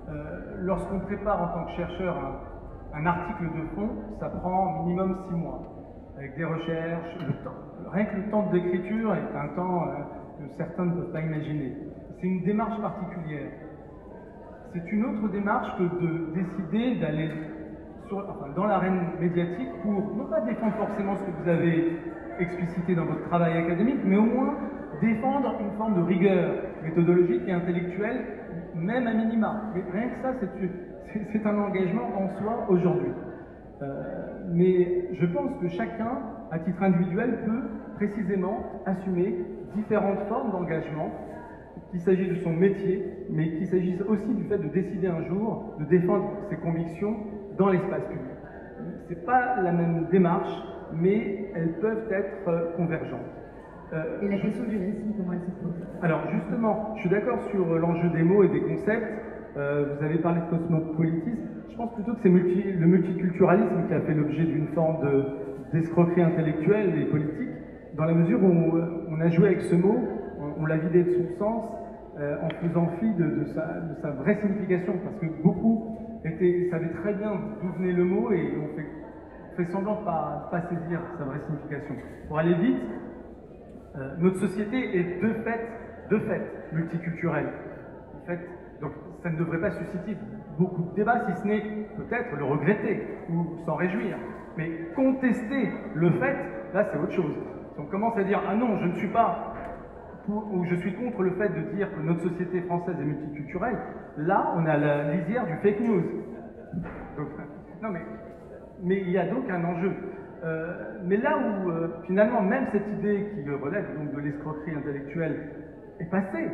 Euh, Lorsqu'on prépare en tant que chercheur un, un, article de fond, ça prend minimum six mois avec des recherches, le temps. Rien que le temps d'écriture est un temps euh, que certains ne peuvent pas imaginer. C'est une démarche particulière. C'est une autre démarche que de décider d'aller dans l'arène médiatique pour non pas défendre forcément ce que vous avez explicité dans votre travail académique, mais au moins défendre une forme de rigueur méthodologique et intellectuelle, même à minima. Mais rien que ça, c'est un engagement en soi aujourd'hui. Euh, mais je pense que chacun, à titre individuel, peut précisément assumer différentes formes d'engagement, qu'il s'agisse de son métier, mais qu'il s'agisse aussi du fait de décider un jour de défendre ses convictions dans l'espace public. Ce n'est pas la même démarche, mais elles peuvent être euh, convergentes. Euh, Et la question du récit, comment elle se pose? Alors justement, je suis d'accord sur l'enjeu des mots et des concepts. Euh, vous avez parlé de cosmopolitisme. Je pense plutôt que c'est le multiculturalisme qui a fait l'objet d'une forme d'escroquerie intellectuelle et politique, dans la mesure où on, on a joué avec ce mot, on, l'a vidé de son sens, euh, en faisant fi de, sa, vraie signification, parce que beaucoup étaient, savaient très bien d'où venait le mot et on fait, semblant de ne pas, pas, saisir sa vraie signification. Pour aller vite, euh, notre société est de fait, de fait multiculturelle. En fait, ça ne devrait pas susciter beaucoup de débats, si ce n'est peut-être le regretter ou s'en réjouir. Mais contester le fait, là c'est autre chose. Si on commence à dire ah non, je ne suis pas pour, ou je suis contre le fait de dire que notre société française est multiculturelle, là on a la lisière du fake news. Non mais, mais il y a donc un enjeu. Euh, mais là où euh, finalement même cette idée qui relève donc de l'escroquerie intellectuelle est passée,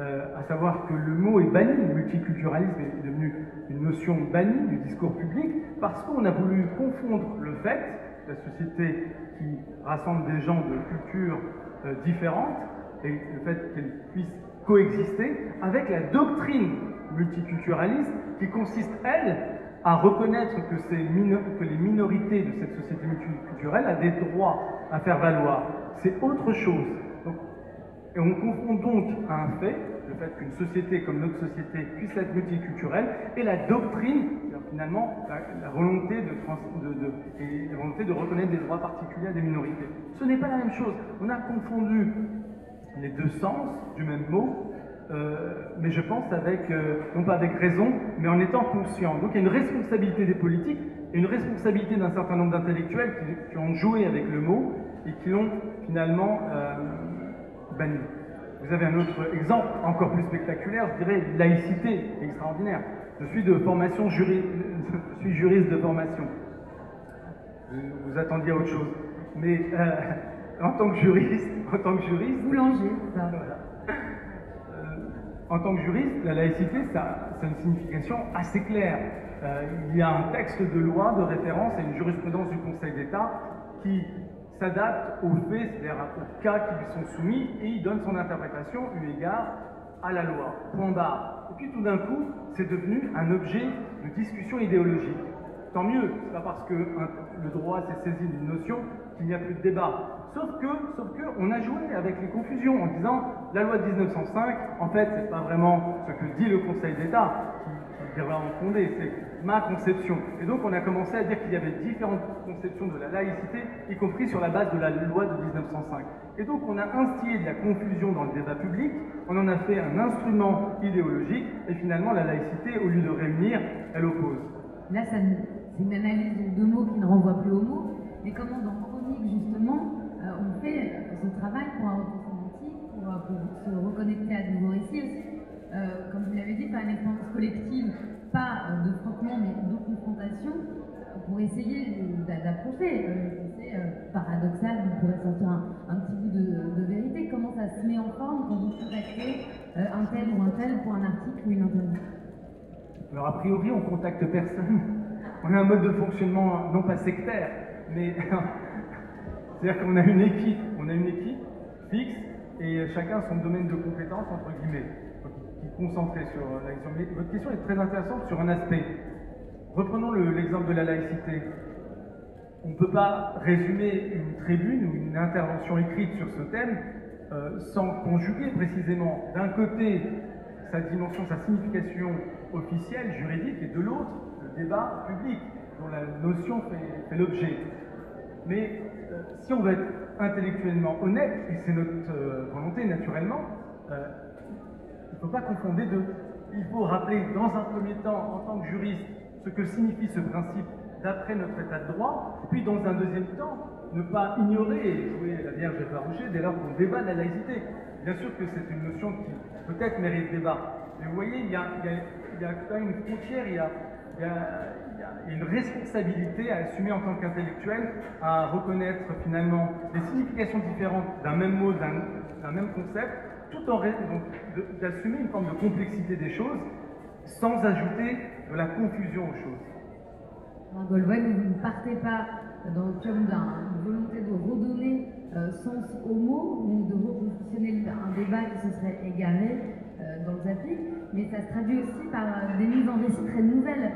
euh, à savoir que le mot est banni, le multiculturalisme est devenu une notion bannie du discours public, parce qu'on a voulu confondre le fait, la société qui rassemble des gens de cultures euh, différentes, et le fait qu'elles puissent coexister, avec la doctrine multiculturaliste qui consiste, elle, à reconnaître que, les minorités de cette société multiculturelle ont des droits à faire valoir. C'est autre chose. Et on confond donc un fait, fait qu'une société comme notre société puisse être multiculturelle, et la doctrine, finalement la, volonté de, la volonté de reconnaître des droits particuliers à des minorités. Ce n'est pas la même chose. On a confondu les deux sens du même mot, euh, mais je pense avec, euh, non pas avec raison, mais en étant conscient. Donc il y a une responsabilité des politiques et une responsabilité d'un certain nombre d'intellectuels qui, qui, ont joué avec le mot et qui l'ont finalement euh, banni. Vous avez un autre exemple encore plus spectaculaire, je dirais laïcité extraordinaire. Je suis de formation juri je suis juriste de formation. Vous, attendiez à autre chose. Mais euh, en tant que juriste, en tant que juriste. Boulanger, ça. en tant que juriste, la laïcité, ça, a une signification assez claire. il y a un texte de loi de référence et une jurisprudence du Conseil d'État qui s'adapte aux faits, c'est-à-dire aux cas qui lui sont soumis, et il donne son interprétation eu égard à la loi. Point barre. Et puis tout d'un coup, c'est devenu un objet de discussion idéologique. Tant mieux, c'est pas parce que le droit s'est saisi d'une notion qu'il n'y a plus de débat. Sauf que, sauf que, on a joué avec les confusions en disant la loi de 1905, en fait, c'est pas vraiment ce que dit le Conseil d'État qui, qui en fondé, c'est ma conception. Et donc on a commencé à dire qu'il y avait différentes conceptions de la laïcité, y compris sur la base de la loi de 1905. Et donc on a instillé de la confusion dans le débat public, on en a fait un instrument idéologique, et finalement la laïcité, au lieu de réunir, elle oppose. Là, c'est une analyse de mots qui ne renvoient plus aux mots, mais comment dans Chronique, justement, euh, on fait ce travail pour un retour pour, euh, pour, se reconnecter à de nouveaux récits aussi, euh, comme vous l'avez dit, par une expérience collective pas euh, de frottement, mais de confrontation, pour essayer d'approcher. Euh, c'est euh, paradoxal, vous pourrez sortir un, petit bout de, vérité. Comment ça se met en forme quand vous contactez un tel ou un tel pour un article ou une interview? Alors, a priori, on contacte personne. On a un mode de fonctionnement non pas sectaire, mais c'est-à-dire qu'on a une équipe, on a une équipe fixe et chacun son domaine de compétence entre guillemets concentrer sur la question. Mais votre question est très intéressante sur un aspect. Reprenons l'exemple de la laïcité. On ne peut pas résumer une tribune ou une intervention écrite sur ce thème euh, sans conjuguer précisément d'un côté sa dimension, sa signification officielle, juridique, et de l'autre le débat public dont la notion fait, l'objet. Mais euh, si on veut être intellectuellement honnête, et c'est notre euh, volonté naturellement, ne faut pas confondre les deux. Il faut rappeler dans un premier temps, en tant que juriste, ce que signifie ce principe d'après notre état de droit, puis dans un deuxième temps, ne pas ignorer et jouer la Vierge effarouchée dès lors qu'on débat de la laïcité. Bien sûr que c'est une notion qui peut-être mérite débat, mais vous voyez, il y a, quand même une frontière, il y a, une responsabilité à assumer en tant qu'intellectuel, à reconnaître finalement les significations différentes d'un même mot, d'un même concept, tout en d'assumer une forme de complexité des choses sans ajouter de la confusion aux choses. vous ne partez pas dans d'une volonté de redonner euh, sens aux mots ou de repositionner un débat qui se serait égaré euh, dans le zapping, mais ça se traduit aussi par euh, des mises en récit très nouvelles.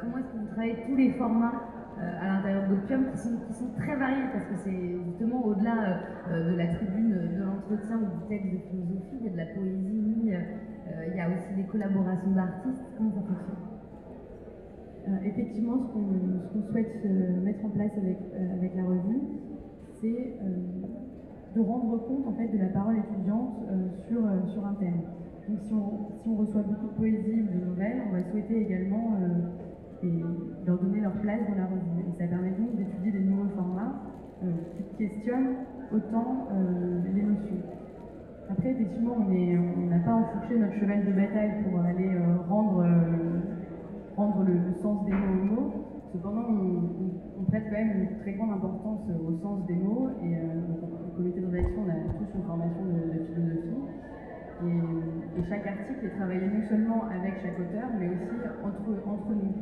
comment est-ce que vous travaillez tous les formats à l'intérieur d'Opium qui sont, qui sont, très variés parce que c'est justement au-delà de la tribune de l'entretien ou du texte de philosophie, il y a de la poésie, il y a aussi des collaborations d'artistes. Comment ça fonctionne? Effectivement, ce qu'on souhaite mettre en place avec, la revue, c'est de rendre compte en fait de la parole étudiante sur, sur un thème. Donc si on, si on, reçoit beaucoup de poésie ou de nouvelles, on va souhaiter également et leur donner leur place dans la revue. Et ça permet donc d'étudier des nouveaux formats euh, qui questionnent autant euh, les. Après, effectivement, on n'a pas enfourché notre cheval de bataille pour aller euh, rendre, le, sens des mots aux mots. Cependant, on, prête quand même une très grande importance au sens des mots. Et au comité de rédaction, on a tous une formation de, philosophie. Et, chaque article est travaillé non seulement avec chaque auteur, mais aussi entre nous.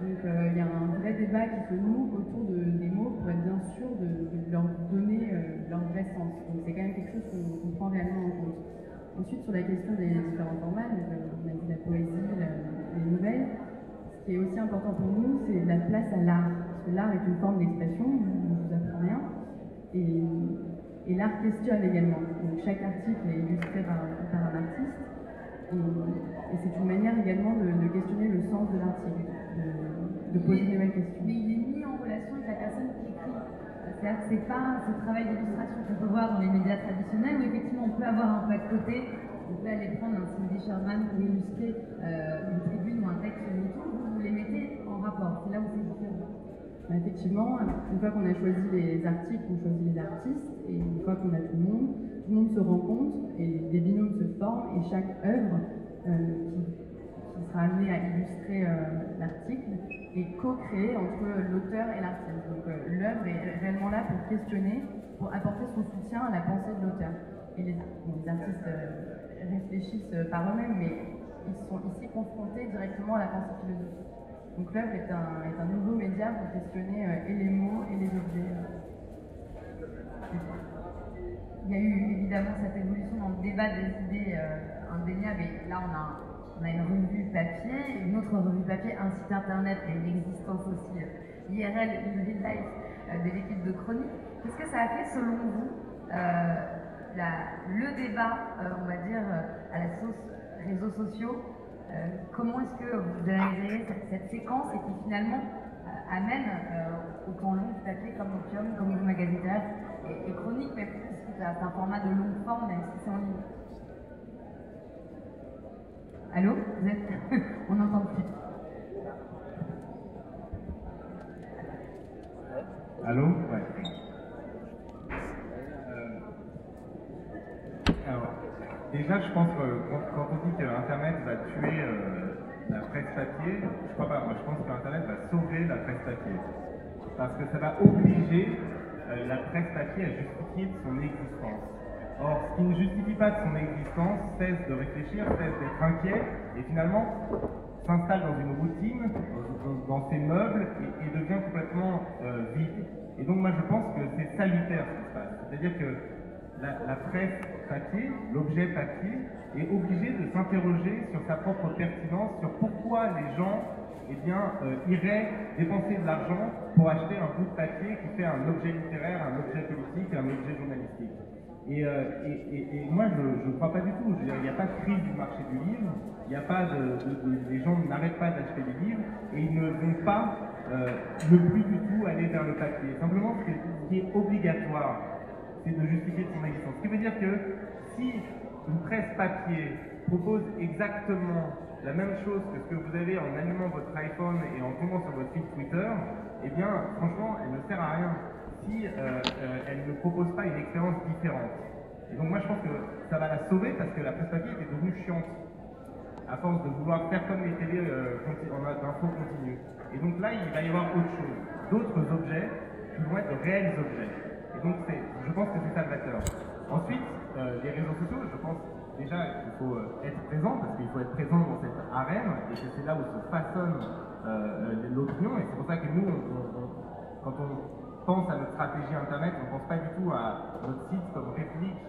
Donc euh, il y a un vrai débat qui se noue autour des mots pour être bien sûr de, leur donner euh, leur vrai sens. Donc c'est quand même quelque chose qu'on prend réellement en compte. Ensuite, sur la question des différents formats, donc, euh, on a dit la poésie, les nouvelles, ce qui est aussi important pour nous, c'est la place à l'art. Parce que l'art est une forme d'expression, je ne vous apprends rien. Et, l'art questionne également. Donc chaque article est illustré par, un artiste. Et, c'est une manière également de, de questionner le sens de l'article de poser des questions. Mais il est mis en relation avec la personne qui écrit. C'est-à-dire que c'est pas ce travail d'illustration qu'on peut voir dans les médias traditionnels où effectivement on peut avoir un peu de côté, on peut aller prendre un Cindy Sherman pour illustrer euh, une tribune ou un texte sur YouTube, vous, vous les mettez en rapport. C'est là où c'est différent. Bah, effectivement, une fois qu'on a choisi les articles, on choisit les artistes, et une fois qu'on a tout le monde, tout le monde se rencontre et des binômes se forment et chaque œuvre euh, qui amené à illustrer l'article est co-créé entre l'auteur et l'artiste. Donc l'œuvre est réellement là pour questionner, pour apporter son soutien à la pensée de l'auteur. Et les, artistes réfléchissent par eux-mêmes, mais ils sont ici confrontés directement à la pensée philosophique. Donc l'œuvre est un, est un, nouveau média pour questionner et les mots et les objets. Il y a eu évidemment cette évolution dans le débat des idées euh, indéniable et là on a, on a une revue papier, une autre revue papier, un site internet et une existence aussi euh, IRL, real life euh, de l'équipe de chronique. Qu'est-ce que ça a fait selon vous le débat, on va dire, à la sauce réseaux sociaux Comment est-ce que vous avez cette, cette séquence et qui finalement amène au temps long du papier comme Opium, comme le magazine et, et chronique, mais plus c'est un format de longue forme, même si c'est en ligne. Allô Vous êtes On n'entend plus. Allô Ouais. Euh, alors, déjà, je pense que quand, on dit que Internet va tuer euh, la presse papier, je crois pas. Moi, je pense que Internet va sauver la presse papier. Parce que ça va obliger euh, la presse papier a justifié de son existence. Or, ce qui ne justifie pas de son existence cesse de réfléchir, cesse d'être inquiet, et finalement s'installe dans une routine, dans, ses meubles, et, devient complètement euh, vide. Et donc moi je pense que c'est salutaire ce qui se passe. C'est-à-dire que la, presse papier, l'objet papier, est obligé de s'interroger sur sa propre pertinence, sur pourquoi les gens eh bien, euh, irait dépenser de l'argent pour acheter un bout de papier qui fait un objet littéraire, un objet politique, un objet journalistique. Et, euh, et, moi, je ne crois pas du tout. il n'y a pas de crise du marché du livre, il n'y a pas de, les gens n'arrêtent pas d'acheter des livres et ils ne vont pas euh, ne plus du tout aller vers le papier. Simplement, ce qui est obligatoire, c'est de justifier son existence. Ce qui veut dire que si une presse papier propose exactement la même chose que ce que vous avez en allumant votre iPhone et en tombant sur votre feed Twitter, eh bien, franchement, elle ne sert à rien euh, euh, elle ne propose pas une expérience différente. Et donc moi, je pense que ça va la sauver parce que la presse papier est devenue chiante à force de vouloir faire comme les télés euh, en info continue. Et donc là, il va y avoir autre chose, d'autres objets qui vont être de réels objets. Et donc, je pense que c'est salvateur. Ensuite, les réseaux sociaux, je pense déjà, il faut euh, être présent, parce qu'il faut être présent dans cette arène, et que c'est là où se façonne euh, l'opinion, et c'est pour ça que nous, quand on pense à notre stratégie Internet, on ne pense pas du tout à notre site comme réplique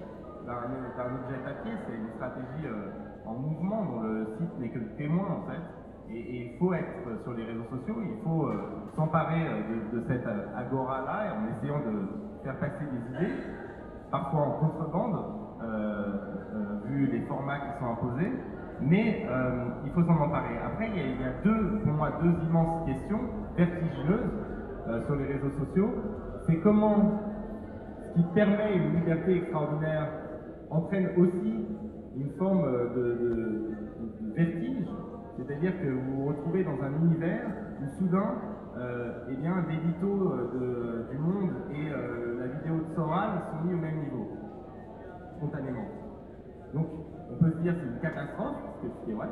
d'un objet papier, c'est une stratégie euh, en mouvement dont le site n'est que le témoin en fait. Et il faut être sur les réseaux sociaux, il faut s'emparer de, de, cette agora-là en essayant de faire passer des idées, parfois en contrebande, euh, euh, vu les formats qui sont imposés, mais euh, il faut s'en emparer. Après, il y, a, deux, pour moi, deux immenses questions vertigineuses sur les réseaux sociaux. C'est comment ce qui permet une liberté extraordinaire entraîne aussi une forme de, vertige, c'est-à-dire que vous vous retrouvez dans un univers où soudain, eh bien, l'édito du monde et la vidéo de Soral sont mis au même niveau spontanément. Donc, on peut se dire c'est une catastrophe, ce qui est vrai,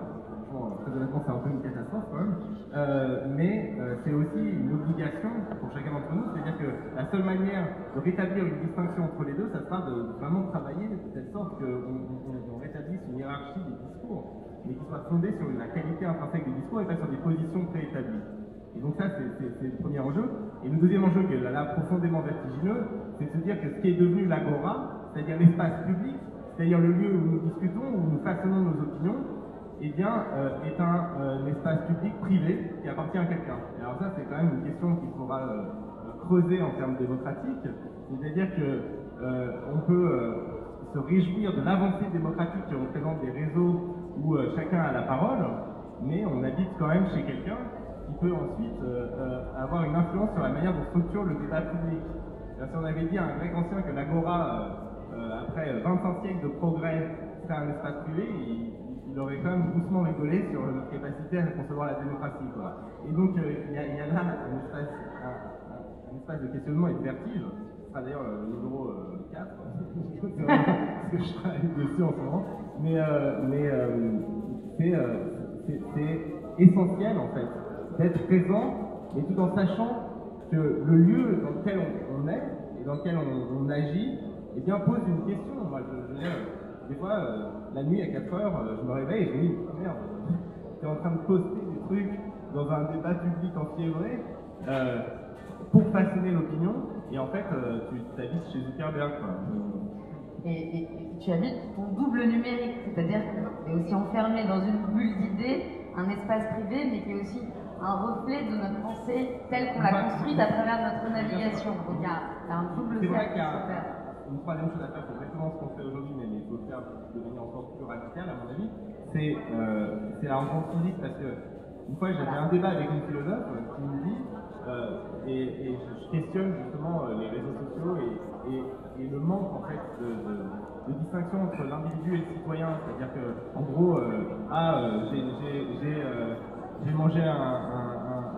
franchement, très honnêtement, c'est un peu une catastrophe quand même, euh, mais euh, c'est aussi une obligation pour chacun d'entre nous, c'est-à-dire que la seule manière de rétablir une distinction entre les deux, ça sera de, vraiment travailler de telle sorte qu'on rétablisse une hiérarchie des discours, mais qui soit fondée sur la qualité intrinsèque des discours et pas sur des positions préétablies. Et donc ça, c'est le premier enjeu. Et le deuxième enjeu, qui est là, profondément vertigineux, c'est de se dire que ce qui est devenu l'agora, c'est-à-dire l'espace public, c'est-à-dire le lieu où nous discutons, où nous façonnons nos opinions, eh bien, euh, est un, euh, espace public privé qui appartient à quelqu'un. Et alors ça, c'est quand même une question qu'il faudra euh, creuser en termes démocratiques, c'est-à-dire que on peut se réjouir de l'avancée démocratique qui représente des réseaux où chacun a la parole, mais on habite quand même chez quelqu'un qui peut ensuite avoir une influence sur la manière dont structure le débat public. Si on avait dit à un grec ancien que l'agora euh, après 25 siècles de progrès, serait un espace privé, aurait quand même doucement rigolé sur notre capacité à concevoir la démocratie. Et donc, euh, il y, a là un espace, de questionnement et de vertige. Ce sera d'ailleurs le numéro 4, euh, parce que je travaille dessus en ce moment. Mais, mais c'est essentiel en fait d'être présent, mais tout en sachant que le lieu dans lequel on, est et dans lequel on, agit, eh bien, pose une question. Moi, je, je des fois, euh, la nuit à 4 heures, euh, je me réveille et je me dis, oh, merde, tu es en train de poster des trucs dans un débat public en euh, pour façonner l'opinion, et en fait, tu t'habites chez Zuckerberg. Quoi. Et, tu habites ton double numérique, c'est-à-dire que tu es aussi enfermé dans une bulle d'idées, un espace privé, mais qui est aussi un reflet de notre pensée telle qu'on l'a construite à travers notre navigation. Donc il y a, un double cercle à faire. Une troisième chose à faire, c'est exactement ce qu'on fait aujourd'hui, mais il faut le faire de manière encore plus radicale, à mon avis, c'est euh, la rencontre physique, parce que une fois j'avais un débat avec une philosophe qui me dit, euh, et, je questionne justement euh, les réseaux sociaux et, le manque en fait de, distinction entre l'individu et le citoyen, c'est-à-dire que en gros, euh, ah, j'ai mangé un, un,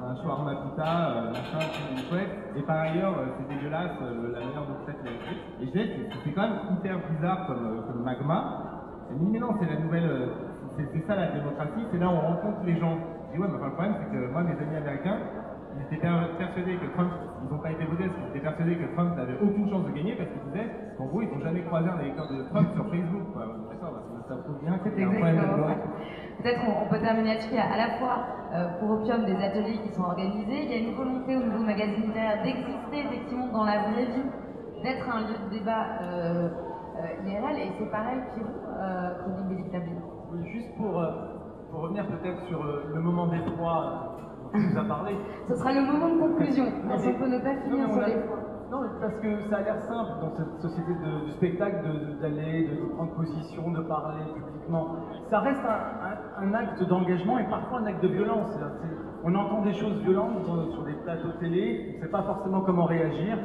un, euh, machin, tout chouette, et par ailleurs, euh, c'est dégueulasse euh, la manière dont c'est Et je disais, c'est quand même hyper bizarre comme, comme magma. Elle me dit, mais non, c'est la nouvelle, c'est ça la démocratie, c'est là où on rencontre les gens. Je dis, ouais, mais enfin, le problème, c'est que moi, mes amis américains, ils étaient persuadés que Trump, ils n'ont pas été votés parce qu'ils étaient persuadés que Trump n'avait aucune chance de gagner parce qu'ils disaient qu'en gros, ils n'ont jamais croisé un électeur de Trump sur Facebook. D'accord, ça prouve bien y a un problème de Peut-être on, peut terminer là-dessus. À la fois, euh, pour Opium, des ateliers qui sont organisés. Il y a une volonté au niveau magazine littéraire d'exister effectivement dans la vraie vie, d'être un lieu de débat euh, euh IRL. Et c'est pareil pour euh, Chronique Oui, juste pour, pour revenir peut-être sur le moment d'effroi dont tu nous as parlé. Ce sera le moment de conclusion, parce qu'on peut ne pas finir sur l'effroi. Non, parce que ça a l'air simple dans cette société de, spectacle d'aller, de, prendre position, de parler publiquement. Ça reste un, acte d'engagement et parfois un acte de violence. On entend des choses violentes sur des plateaux télé, on ne sait pas forcément comment réagir,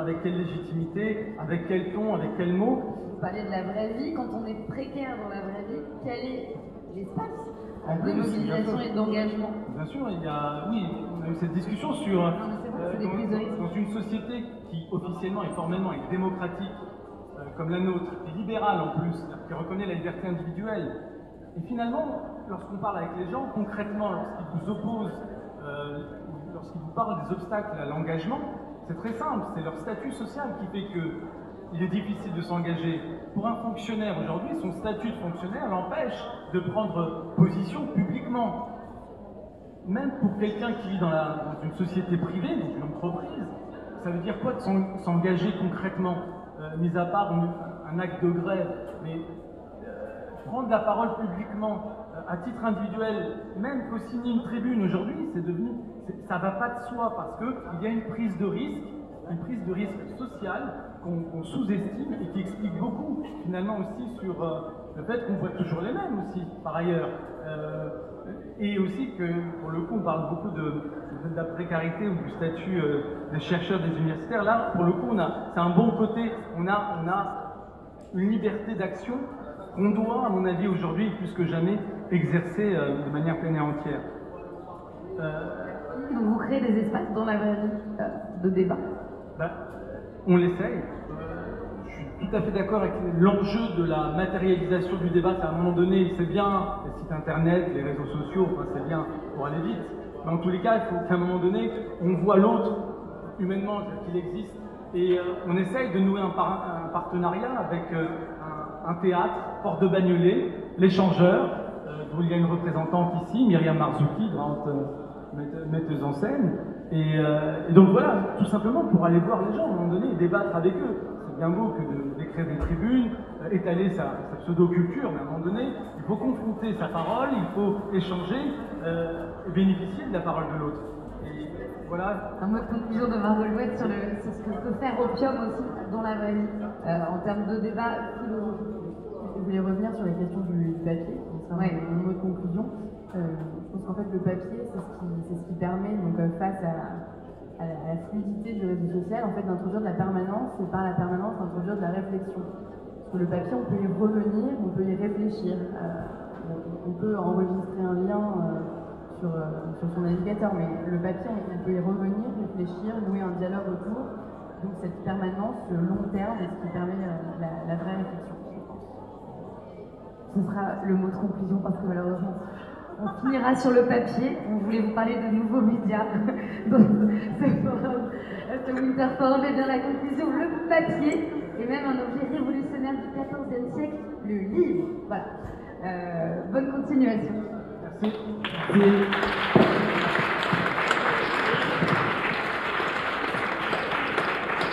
avec quelle légitimité, avec quel ton, avec quel mot. Vous parlez de la vraie vie, quand on est précaire dans la vraie vie, quel est l'espace de mobilisation et d'engagement? Bien sûr, il y a, oui, on a eu cette discussion sur euh, dans, une société qui officiellement et formellement est démocratique, comme la nôtre, et libérale en plus, qui reconnaît la liberté individuelle, et finalement, lorsqu'on parle avec les gens, concrètement, lorsqu'ils vous opposent, euh, lorsqu'ils vous parlent des obstacles à l'engagement, c'est très simple, c'est leur statut social qui fait que il est difficile de s'engager. Pour un fonctionnaire aujourd'hui, son statut de fonctionnaire l'empêche de prendre position publiquement. Même pour quelqu'un qui vit dans, une société privée, dans une entreprise, ça veut dire quoi de s'engager concrètement, euh, mis à part un, acte de grève, mais euh, prendre la parole publiquement euh, à titre individuel, même co-signer une tribune aujourd'hui, c'est devenu, ça va pas de soi parce qu'il y a une prise de risque, une prise de risque sociale qu'on sous-estime et qui explique beaucoup finalement aussi sur le fait qu'on voit toujours les mêmes aussi par ailleurs. Et aussi que, pour le coup, on parle beaucoup de, la précarité ou du statut euh, des chercheurs des universitaires. Là, pour le coup, c'est un bon côté. On a, on a une liberté d'action qu'on doit, à mon avis, aujourd'hui, plus que jamais, exercer euh, de manière pleine et entière. Euh, vous créez des espaces dans la vraie vie de débat ben, On l'essaye tout à fait d'accord avec l'enjeu de la matérialisation du débat. C'est à un moment donné, c'est bien les sites internet, les réseaux sociaux, enfin, c'est bien pour aller vite. Mais en tous les cas, il faut qu'à un moment donné, on voit l'autre humainement qu'il existe. Et euh, on essaye de nouer un, partenariat avec euh, un, théâtre, Porte de Bagnolet, l'échangeur, euh, il y a une représentante ici, Myriam Marzouki, grande metteuse en scène. Et, donc voilà, tout simplement pour aller voir les gens, à un moment donné, et débattre avec eux bien beau que d'écrire des tribunes, euh, étaler sa, pseudo-culture, mais à un moment donné, il faut confronter sa parole, il faut échanger euh, bénéficier de la parole de l'autre. Voilà. Un mot de conclusion de Margot Louette sur, ce que peut faire Opium aussi dans la vraie vie, euh, en termes de débat philosophique. Je voulais revenir sur les questions du, papier, c'est un, mot de conclusion. je pense qu'en fait, le papier, c'est ce, ce, qui permet, donc, face à à la, fluidité du réseau social, en fait, d'introduire de la permanence et par la permanence d'introduire de la réflexion. Parce que le papier, on peut y revenir, on peut y réfléchir. Euh, on peut enregistrer un lien euh, sur, euh, sur, son navigateur, mais le papier, on, peut y revenir, réfléchir, nouer un dialogue autour. Donc cette permanence, ce long terme, est ce qui permet la, vraie réflexion. Ce sera le mot de conclusion parce que malheureusement, on finira sur le papier. On voulait vous parler de nouveaux médias. Donc, ce Winter Forum est bien la conclusion, le papier, et même un objet révolutionnaire du XIVe siècle, le livre. Voilà. Euh, bonne continuation. Vielen, vielen